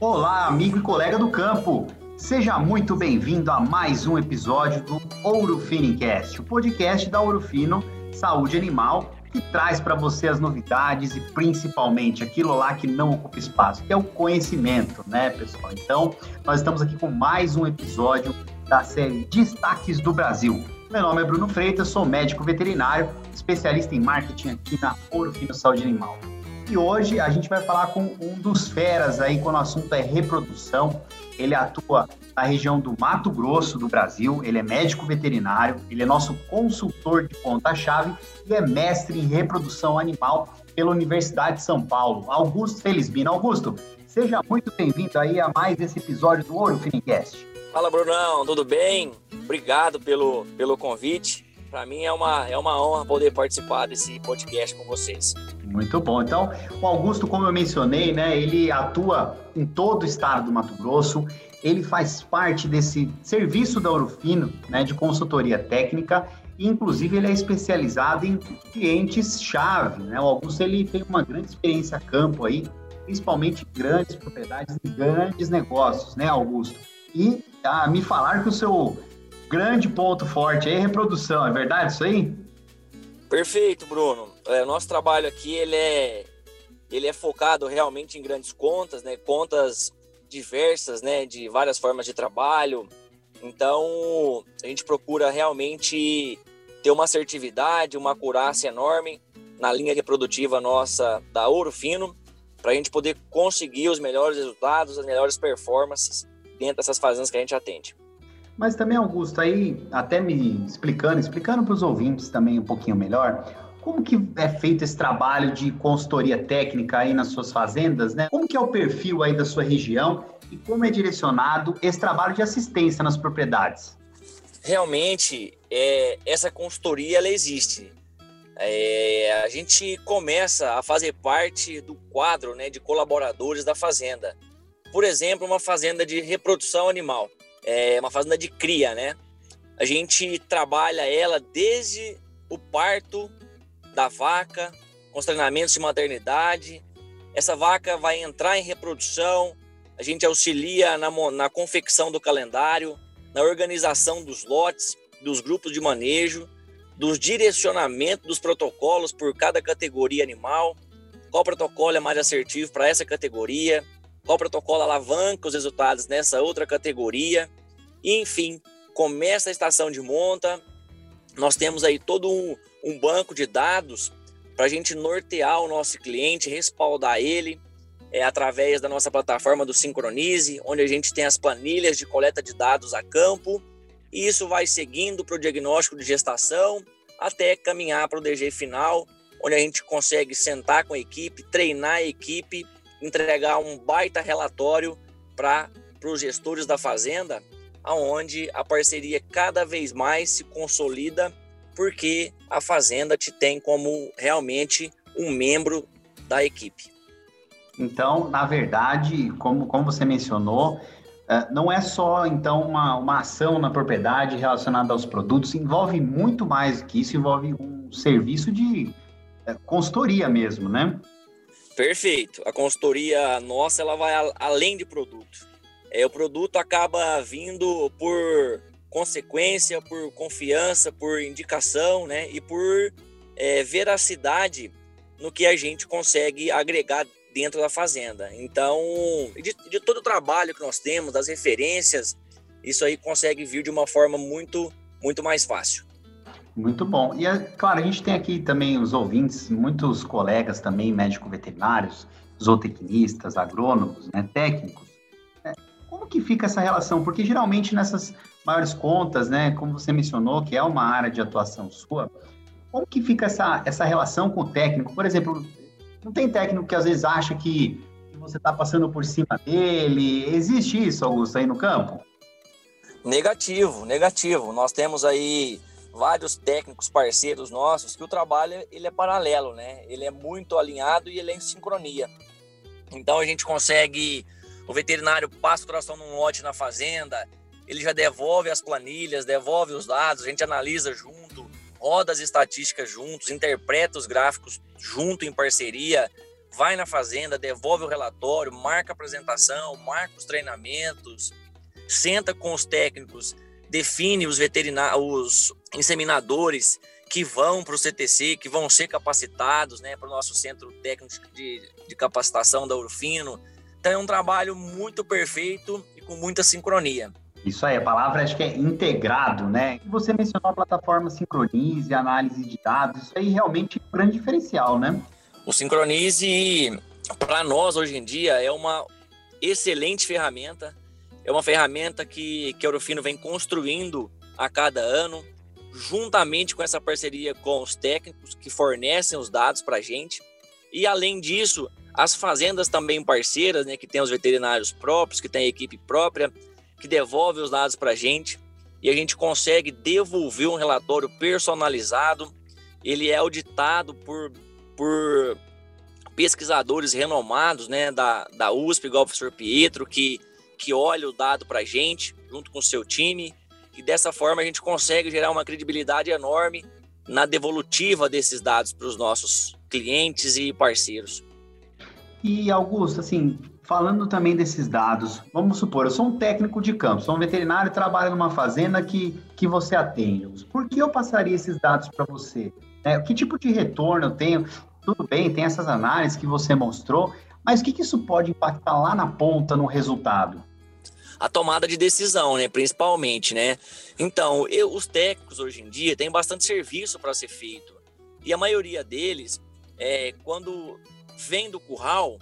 Olá, amigo e colega do campo. Seja muito bem-vindo a mais um episódio do Ouro Finicast, o podcast da Ouro Fino Saúde Animal, que traz para você as novidades e principalmente aquilo lá que não ocupa espaço, que é o conhecimento, né, pessoal? Então, nós estamos aqui com mais um episódio da série Destaques do Brasil. Meu nome é Bruno Freitas, sou médico veterinário, especialista em marketing aqui na Ouro Fino Saúde Animal. E hoje a gente vai falar com um dos feras aí quando o assunto é reprodução. Ele atua na região do Mato Grosso do Brasil, ele é médico veterinário, ele é nosso consultor de ponta-chave e é mestre em reprodução animal pela Universidade de São Paulo. Augusto Felizbino. Augusto, seja muito bem-vindo aí a mais esse episódio do Ouro Finicast. Fala, Brunão, tudo bem? Obrigado pelo, pelo convite. Para mim é uma, é uma honra poder participar desse podcast com vocês. Muito bom. Então, o Augusto, como eu mencionei, né, ele atua em todo o estado do Mato Grosso. Ele faz parte desse serviço da Orofino, né, de consultoria técnica. E, inclusive, ele é especializado em clientes-chave. Né? O Augusto ele tem uma grande experiência a campo aí, principalmente grandes propriedades e grandes negócios, né, Augusto? E ah, me falaram que o seu grande ponto forte é reprodução, é verdade isso aí? Perfeito, Bruno. É, nosso trabalho aqui ele é, ele é focado realmente em grandes contas, né? Contas diversas, né? De várias formas de trabalho. Então, a gente procura realmente ter uma assertividade, uma acurácia enorme na linha reprodutiva nossa da Ouro Fino, para a gente poder conseguir os melhores resultados, as melhores performances dentro dessas fazendas que a gente atende. Mas também, Augusto, aí até me explicando, explicando para os ouvintes também um pouquinho melhor, como que é feito esse trabalho de consultoria técnica aí nas suas fazendas, né? Como que é o perfil aí da sua região e como é direcionado esse trabalho de assistência nas propriedades? Realmente, é, essa consultoria ela existe. É, a gente começa a fazer parte do quadro né, de colaboradores da fazenda. Por exemplo, uma fazenda de reprodução animal é uma fazenda de cria, né? A gente trabalha ela desde o parto da vaca, com os treinamentos de maternidade. Essa vaca vai entrar em reprodução, a gente auxilia na, na confecção do calendário, na organização dos lotes, dos grupos de manejo, dos direcionamentos dos protocolos por cada categoria animal, qual protocolo é mais assertivo para essa categoria, qual protocolo alavanca os resultados nessa outra categoria. E, enfim, começa a estação de monta. Nós temos aí todo um, um banco de dados para a gente nortear o nosso cliente, respaldar ele é, através da nossa plataforma do Sincronize, onde a gente tem as planilhas de coleta de dados a campo. E isso vai seguindo para o diagnóstico de gestação até caminhar para o DG final, onde a gente consegue sentar com a equipe, treinar a equipe entregar um baita relatório para os gestores da fazenda, aonde a parceria cada vez mais se consolida, porque a fazenda te tem como realmente um membro da equipe. Então, na verdade, como, como você mencionou, eh, não é só então uma, uma ação na propriedade relacionada aos produtos, envolve muito mais que isso, envolve um serviço de eh, consultoria mesmo, né? Perfeito. A consultoria nossa ela vai além de produto. É, o produto acaba vindo por consequência, por confiança, por indicação, né? E por é, veracidade no que a gente consegue agregar dentro da fazenda. Então, de, de todo o trabalho que nós temos, das referências, isso aí consegue vir de uma forma muito, muito mais fácil. Muito bom. E, é, claro, a gente tem aqui também os ouvintes, muitos colegas também, médico-veterinários, zootecnistas, agrônomos, né, técnicos. É, como que fica essa relação? Porque geralmente nessas maiores contas, né, como você mencionou, que é uma área de atuação sua, como que fica essa, essa relação com o técnico? Por exemplo, não tem técnico que às vezes acha que você está passando por cima dele? Existe isso, Augusto, aí no campo? Negativo, negativo. Nós temos aí vários técnicos parceiros nossos que o trabalho ele é paralelo, né? Ele é muito alinhado e ele é em sincronia. Então a gente consegue, o veterinário passa o tração num lote na fazenda, ele já devolve as planilhas, devolve os dados, a gente analisa junto, roda as estatísticas juntos, interpreta os gráficos junto em parceria, vai na fazenda, devolve o relatório, marca a apresentação, marca os treinamentos, senta com os técnicos, define os veterinários, os inseminadores que vão para o CTC, que vão ser capacitados, né, para o nosso centro técnico de, de capacitação da Urfino. Então é um trabalho muito perfeito e com muita sincronia. Isso aí, a palavra acho que é integrado, né? Você mencionou a plataforma Sincronize, análise de dados, isso aí realmente é um grande diferencial, né? O Sincronize, para nós hoje em dia, é uma excelente ferramenta. É uma ferramenta que, que a Eurofino vem construindo a cada ano, juntamente com essa parceria com os técnicos que fornecem os dados para a gente. E além disso, as fazendas também parceiras, né, que tem os veterinários próprios, que tem a equipe própria, que devolve os dados para a gente e a gente consegue devolver um relatório personalizado. Ele é auditado por, por pesquisadores renomados né, da, da USP, igual o professor Pietro, que, que olha o dado para a gente, junto com o seu time, e dessa forma a gente consegue gerar uma credibilidade enorme na devolutiva desses dados para os nossos clientes e parceiros. E Augusto, assim, falando também desses dados, vamos supor, eu sou um técnico de campo, sou um veterinário e trabalho numa fazenda que, que você atende. Por que eu passaria esses dados para você? É, que tipo de retorno eu tenho? Tudo bem, tem essas análises que você mostrou, mas o que, que isso pode impactar lá na ponta no resultado? A tomada de decisão, né? Principalmente, né? Então, eu, os técnicos hoje em dia têm bastante serviço para ser feito. E a maioria deles, é, quando vem do curral,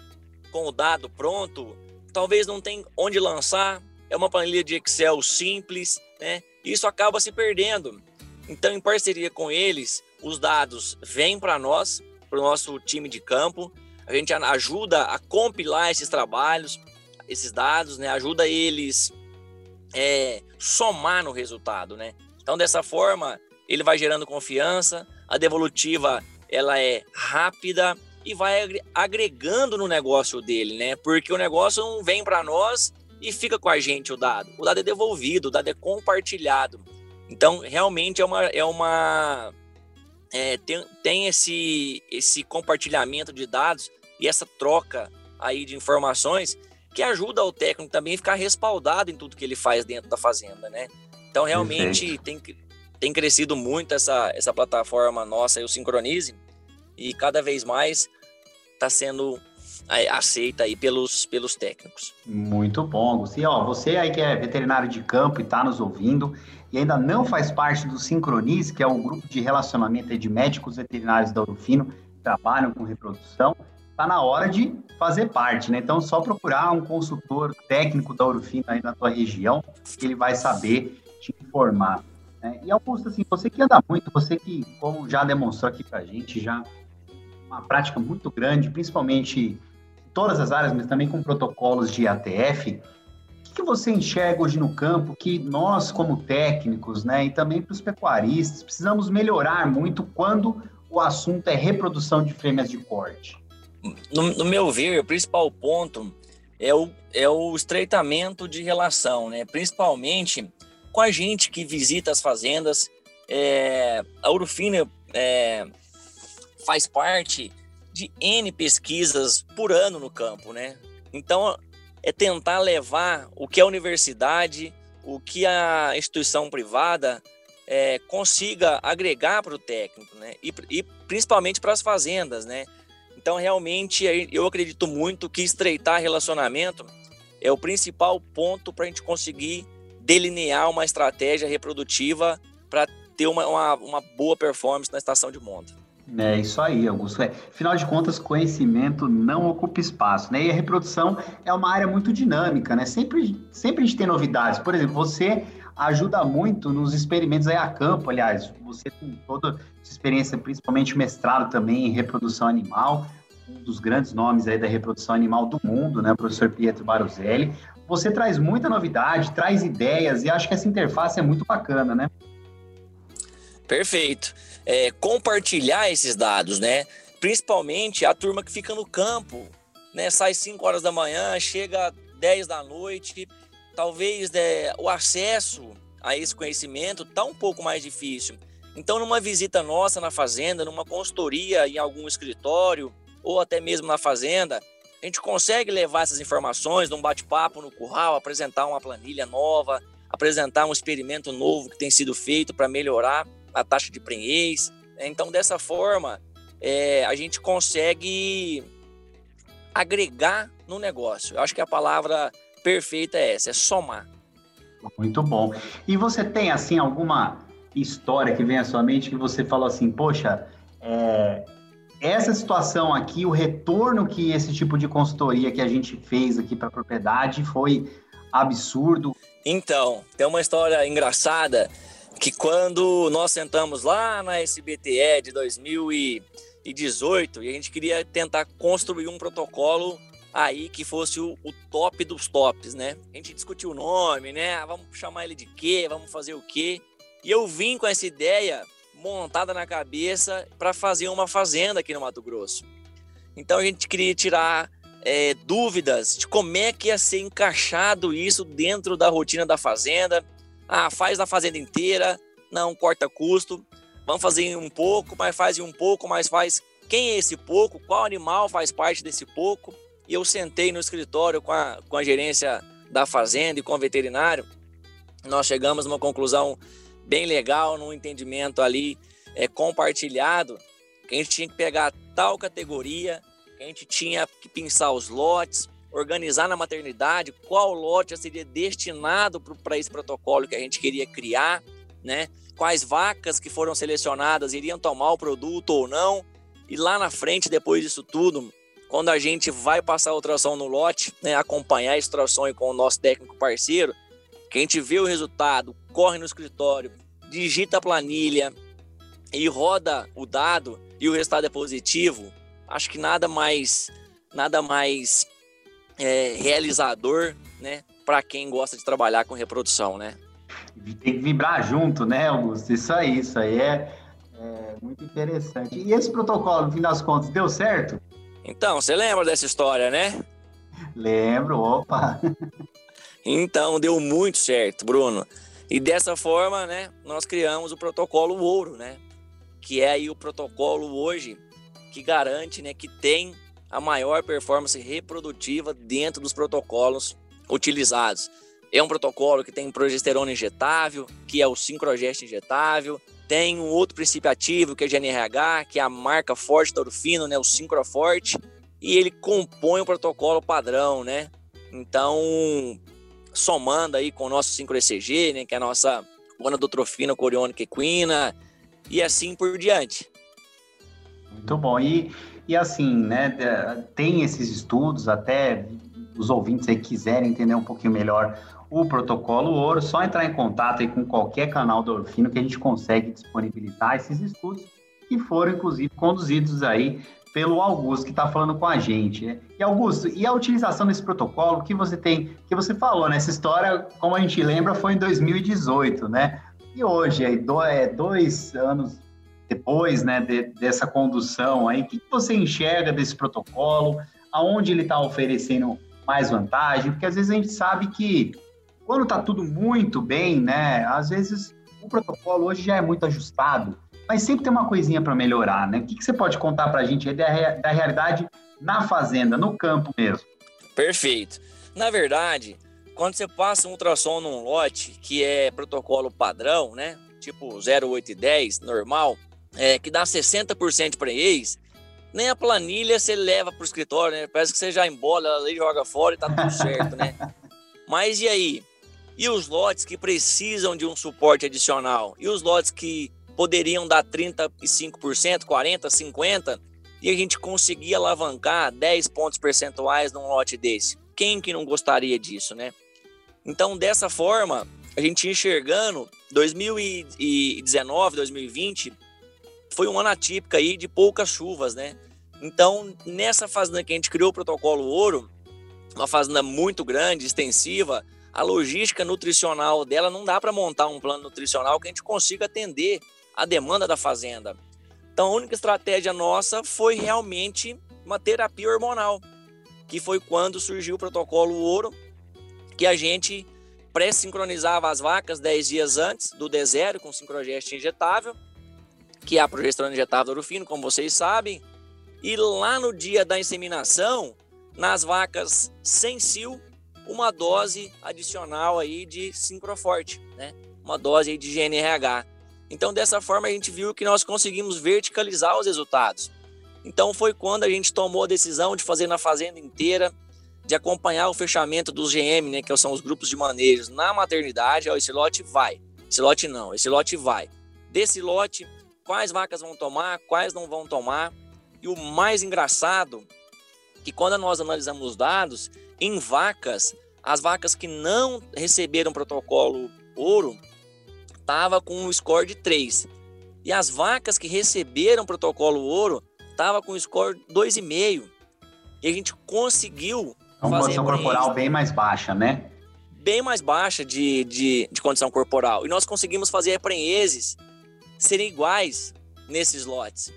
com o dado pronto, talvez não tem onde lançar, é uma planilha de Excel simples, né? Isso acaba se perdendo. Então, em parceria com eles, os dados vêm para nós, para o nosso time de campo, a gente ajuda a compilar esses trabalhos, esses dados, né? Ajuda eles é, somar no resultado, né? Então, dessa forma, ele vai gerando confiança, a devolutiva ela é rápida, e vai agregando no negócio dele, né? Porque o negócio não vem para nós e fica com a gente o dado. O dado é devolvido, o dado é compartilhado. Então, realmente é uma. É uma é, tem, tem esse, esse compartilhamento de dados e essa troca aí de informações que ajuda o técnico também a ficar respaldado em tudo que ele faz dentro da fazenda, né? Então, realmente tem, tem crescido muito essa, essa plataforma nossa, o Sincronize, e cada vez mais está sendo é, aceita aí pelos, pelos técnicos. Muito bom, Agostinho. Ó, você aí que é veterinário de campo e está nos ouvindo e ainda não faz parte do Sincronize, que é um grupo de relacionamento de médicos veterinários da Urufino que trabalham com reprodução, está na hora de fazer parte, né? Então, só procurar um consultor técnico da Urufino aí na tua região, que ele vai saber te informar. Né? E Augusto, assim, você que anda muito, você que, como já demonstrou aqui para a gente, já uma prática muito grande, principalmente em todas as áreas, mas também com protocolos de ATF. O que, você enxerga hoje no campo que nós, como técnicos, né, e também para os pecuaristas, precisamos melhorar muito quando o assunto é reprodução de fêmeas de corte? No, no meu ver, o principal ponto é o, é o estreitamento de relação, né? principalmente com a gente que visita as fazendas. É, a Urufina é, faz parte de N pesquisas por ano no campo, né? Então, é tentar levar o que a universidade, o que a instituição privada é, consiga agregar para o técnico, né? E, e principalmente para as fazendas, né? Então, realmente, eu acredito muito que estreitar relacionamento é o principal ponto para a gente conseguir delinear uma estratégia reprodutiva para ter uma, uma, uma boa performance na estação de monta. É isso aí, Augusto. É, afinal de contas, conhecimento não ocupa espaço, né? E a reprodução é uma área muito dinâmica, né? Sempre, sempre a gente tem novidades. Por exemplo, você ajuda muito nos experimentos aí a campo, aliás, você tem toda essa experiência, principalmente mestrado também em reprodução animal, um dos grandes nomes aí da reprodução animal do mundo, né? O professor Pietro Baruzelli. Você traz muita novidade, traz ideias e acho que essa interface é muito bacana, né? Perfeito é, compartilhar esses dados, né? Principalmente a turma que fica no campo, né? Sai 5 horas da manhã, chega 10 da noite, talvez né, o acesso a esse conhecimento tá um pouco mais difícil. Então, numa visita nossa na fazenda, numa consultoria em algum escritório ou até mesmo na fazenda, a gente consegue levar essas informações num bate-papo no curral, apresentar uma planilha nova, apresentar um experimento novo que tem sido feito para melhorar a taxa de prenhez. Então, dessa forma, é, a gente consegue agregar no negócio. Eu acho que a palavra perfeita é essa, é somar. Muito bom. E você tem, assim, alguma história que vem à sua mente que você falou assim, poxa, é, essa situação aqui, o retorno que esse tipo de consultoria que a gente fez aqui para a propriedade foi absurdo. Então, tem uma história engraçada que quando nós sentamos lá na SBTE de 2018 e a gente queria tentar construir um protocolo aí que fosse o, o, top dos tops, né? A gente discutiu o nome, né? Ah, vamos chamar ele de quê? Vamos fazer o quê? E eu vim com essa ideia montada na cabeça para fazer uma fazenda aqui no Mato Grosso. Então a gente queria tirar é, dúvidas de como é que ia ser encaixado isso dentro da rotina da fazenda. Ah, faz na fazenda inteira, não corta custo. Vamos fazer um pouco, mas faz um pouco, mas faz quem é esse pouco, qual animal faz parte desse pouco. E eu sentei no escritório com a, com a gerência da fazenda e com o veterinário. Nós chegamos a uma conclusão bem legal, num entendimento ali é, compartilhado, que a gente tinha que pegar tal categoria, que a gente tinha que pensar os lotes, organizar na maternidade qual lote seria destinado para esse protocolo que a gente queria criar, né? Quais vacas que foram selecionadas iriam tomar o produto ou não. E lá na frente, depois disso tudo, quando a gente vai passar a ultrassom no lote, né, acompanhar a ultrassom com o nosso técnico parceiro, que a gente vê o resultado, corre no escritório, digita a planilha e roda o dado e o resultado é positivo, acho que nada mais nada mais é, realizador, né, para quem gosta de trabalhar com reprodução, né? Tem que vibrar junto, né, Augusto? Isso aí, isso aí é, é muito interessante. E esse protocolo, no fim das contas, deu certo? Então, você lembra dessa história, né? Lembro, opa. Então, deu muito certo, Bruno. E dessa forma, né, nós criamos o protocolo ouro, né? Que é aí o protocolo hoje que garante, né, que tem a maior performance reprodutiva dentro dos protocolos utilizados. É um protocolo que tem progesterona injetável, que é o sincrogest injetável, tem um outro princípio ativo, que é GNRH, que é a marca forte Orfino, né, o Sincroforte, e ele compõe o protocolo padrão, né? Então, somando aí com o nosso 5ECG, né, que é a nossa gonadotrofina coriônica equina, e assim por diante. Muito bom. E, e assim, né, tem esses estudos, até os ouvintes aí quiserem entender um pouquinho melhor o protocolo ouro, só entrar em contato aí com qualquer canal do Orfino que a gente consegue disponibilizar esses estudos que foram, inclusive, conduzidos aí pelo Augusto, que está falando com a gente. E Augusto, e a utilização desse protocolo que você tem, que você falou, né? História, como a gente lembra, foi em 2018, né? E hoje, aí, é, dois anos depois, né, de, dessa condução aí, o que você enxerga desse protocolo? Aonde ele está oferecendo mais vantagem? Porque às vezes a gente sabe que quando está tudo muito bem, né? Às vezes o protocolo hoje já é muito ajustado mas sempre tem uma coisinha para melhorar, né? O que, que, você pode contar para a gente aí da, da realidade na fazenda, no campo mesmo? Perfeito. Na verdade, quando você passa um ultrassom num lote que é protocolo padrão, né? Tipo 08 e 10, normal, é, que dá 60% de preenez, nem a planilha você leva para o escritório, né? Parece que você já embola ela joga fora e tá tudo certo, né? Mas e aí? E os lotes que precisam de um suporte adicional? E os lotes que poderiam dar 35%, 40%, 50%, e a gente conseguia alavancar 10 pontos percentuais num lote desse. Quem que não gostaria disso, né? Então, dessa forma, a gente enxergando 2019, 2020 foi um ano atípico aí de poucas chuvas, né? Então, nessa fazenda que a gente criou o protocolo ouro, uma fazenda muito grande, extensiva, a logística nutricional dela não dá para montar um plano nutricional que a gente consiga atender a demanda da fazenda. Então a única estratégia nossa foi realmente uma terapia hormonal, que foi quando surgiu o protocolo ouro, que a gente pré-sincronizava as vacas 10 dias antes do D0 com sincrogeste injetável que é a progesterona injetável do Orofino, como vocês sabem. E lá no dia da inseminação, nas vacas sem cio, uma dose adicional aí de Sincroforte, né? Uma dose aí de GNRH. Então, dessa forma, a gente viu que nós conseguimos verticalizar os resultados. Então, foi quando a gente tomou a decisão de fazer na fazenda inteira, de acompanhar o fechamento dos GM, né, que são os grupos de manejo na maternidade. Ó, esse lote vai, esse lote não, esse lote vai. Desse lote, quais vacas vão tomar, quais não vão tomar. E o mais engraçado, que quando nós analisamos os dados, em vacas, as vacas que não receberam protocolo ouro, estava com um score de 3. E as vacas que receberam protocolo ouro, estava com um score 2,5. E a gente conseguiu é uma condição corporal bem mais baixa, né? Bem mais baixa de, de, de condição corporal. E nós conseguimos fazer prenheses serem iguais nesses lotes.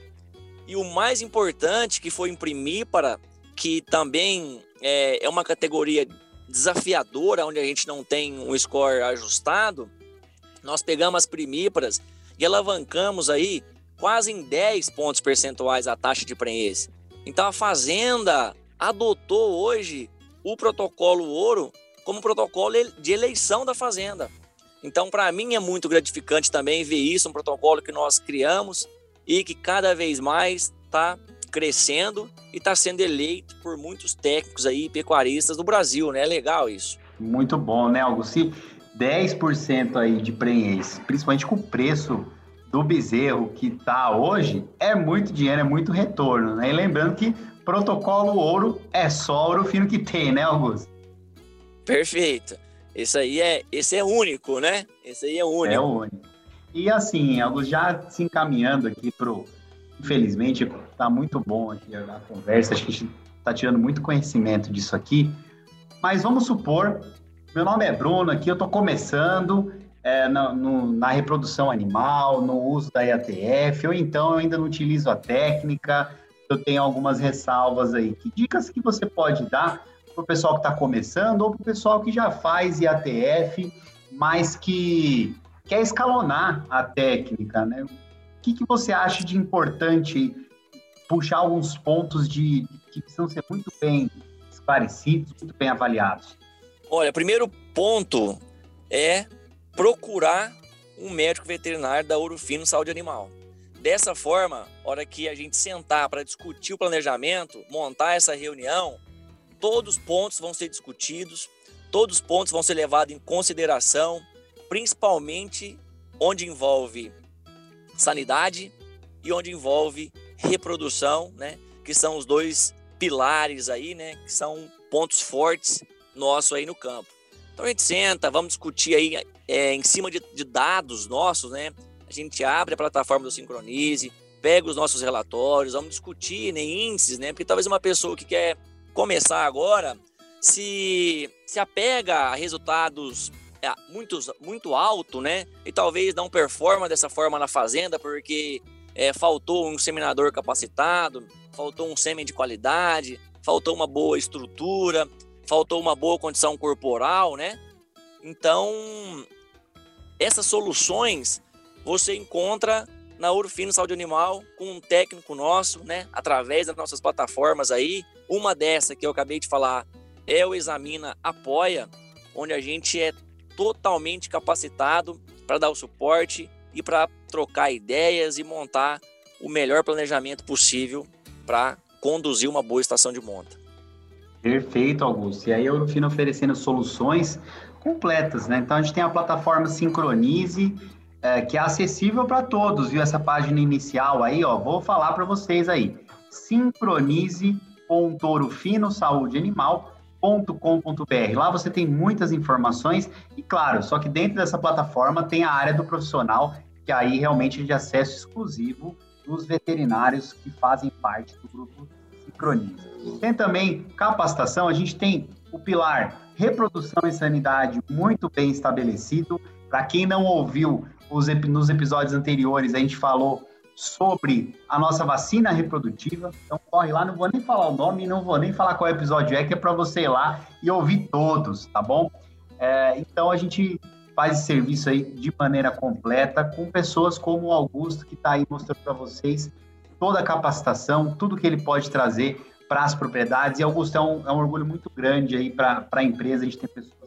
E o mais importante que foi imprimir para que também é, é uma categoria desafiadora, onde a gente não tem um score ajustado, nós pegamos as primíparas e alavancamos aí quase em 10 pontos percentuais a taxa de prenhez. Então a fazenda adotou hoje o protocolo ouro como protocolo de eleição da fazenda. Então, para mim é muito gratificante também ver isso, um protocolo que nós criamos e que cada vez mais está crescendo e está sendo eleito por muitos técnicos aí, pecuaristas do Brasil, né? É legal isso. Muito bom, né, Augusto? 10% aí de prenhez, principalmente com o preço do bezerro que está hoje, é muito dinheiro, é muito retorno, né? E lembrando que protocolo ouro é só ouro fino que tem, né, Augusto? Perfeito. Esse aí é, esse é único, né? Esse aí é único. É único. E assim, Augusto, já se encaminhando aqui pro infelizmente, está muito bom aqui a, conversa, acho que a gente está tirando muito conhecimento disso aqui. Mas vamos supor, meu nome é Bruno, aqui eu estou começando é, na, no, na, reprodução animal, no uso da IATF, ou então eu ainda não utilizo a técnica, eu tenho algumas ressalvas aí. Que dicas que você pode dar para o pessoal que está começando ou para o pessoal que já faz IATF, mas que quer escalonar a técnica, né? que, que você acha de importante puxar alguns pontos de, que precisam ser muito bem esclarecidos, muito bem avaliados? Olha, primeiro ponto é procurar um médico veterinário da Ouro Fino Saúde Animal. Dessa forma, hora que a gente sentar para discutir o planejamento, montar essa reunião, todos os pontos vão ser discutidos, todos os pontos vão ser levados em consideração, principalmente onde envolve sanidade e onde envolve reprodução, né? Que são os dois pilares aí, né? Que são pontos fortes nossos aí no campo. Então a gente senta, vamos discutir aí é, em cima de, de, dados nossos, né? A gente abre a plataforma do Sincronize, pega os nossos relatórios, vamos discutir né, índices, né? Porque talvez uma pessoa que quer começar agora se, se apega a resultados é muito, muito alto, né? E talvez não performa dessa forma na fazenda porque é, faltou um seminador capacitado, faltou um sêmen de qualidade, faltou uma boa estrutura, faltou uma boa condição corporal, né? Então, essas soluções você encontra na Urfino Saúde Animal com um técnico nosso, né? Através das nossas plataformas aí. Uma dessa que eu acabei de falar é o Examina Apoia, onde a gente é totalmente capacitado para dar o suporte e para trocar ideias e montar o melhor planejamento possível para conduzir uma boa estação de monta. Perfeito, Augusto. E aí eu Eurofino oferecendo soluções completas, né? Então a gente tem a plataforma Sincronize, é, que é acessível para todos, viu? Essa página inicial aí, ó, vou falar para vocês aí. Sincronize.orofino Saúde Animal com.br Lá você tem muitas informações e, claro, só que dentro dessa plataforma tem a área do profissional, que aí realmente é de acesso exclusivo dos veterinários que fazem parte do grupo Sincroniza. Tem também capacitação, a gente tem o pilar reprodução e sanidade muito bem estabelecido. Para quem não ouviu os, nos episódios anteriores, a gente falou sobre a nossa vacina reprodutiva. Então corre lá, não vou nem falar o nome, não vou nem falar qual episódio é, que é para você ir lá e ouvir todos, tá bom? É, então a gente faz esse serviço aí de maneira completa, com pessoas como o Augusto, que está aí mostrando para vocês toda a capacitação, tudo que ele pode trazer para as propriedades. E Augusto, é um, é um orgulho muito grande aí para a empresa, a gente tem pessoas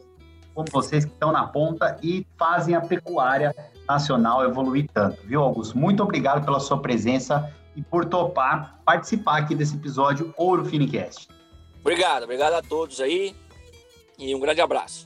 como vocês que estão na ponta e fazem a pecuária nacional evoluir tanto, viu, Augusto? Muito obrigado pela sua presença e por topar participar aqui desse episódio Ouro Finicast. Obrigado, obrigado a todos aí e um grande abraço.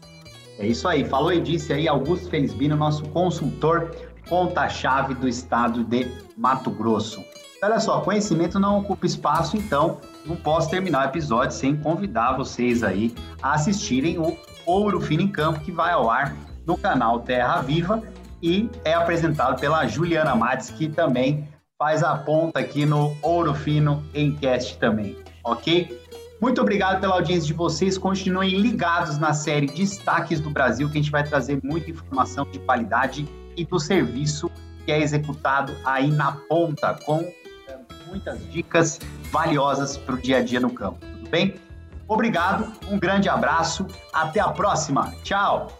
É isso aí, falou e disse aí Augusto Felizbino, nosso consultor ponta-chave do estado de Mato Grosso. Olha só, conhecimento não ocupa espaço, então não posso terminar o episódio sem convidar vocês aí a assistirem o Ouro Fino em Campo, que vai ao ar no canal Terra Viva e é apresentado pela Juliana Mates, que também faz a ponta aqui no Ouro Fino em Cast também, ok? Muito obrigado pela audiência de vocês. Continuem ligados na série Destaques do Brasil, que a gente vai trazer muita informação de qualidade e do serviço que é executado aí na ponta, com eh, muitas dicas valiosas para o dia a dia no campo. Tudo bem? Obrigado, um grande abraço, até a próxima. Tchau!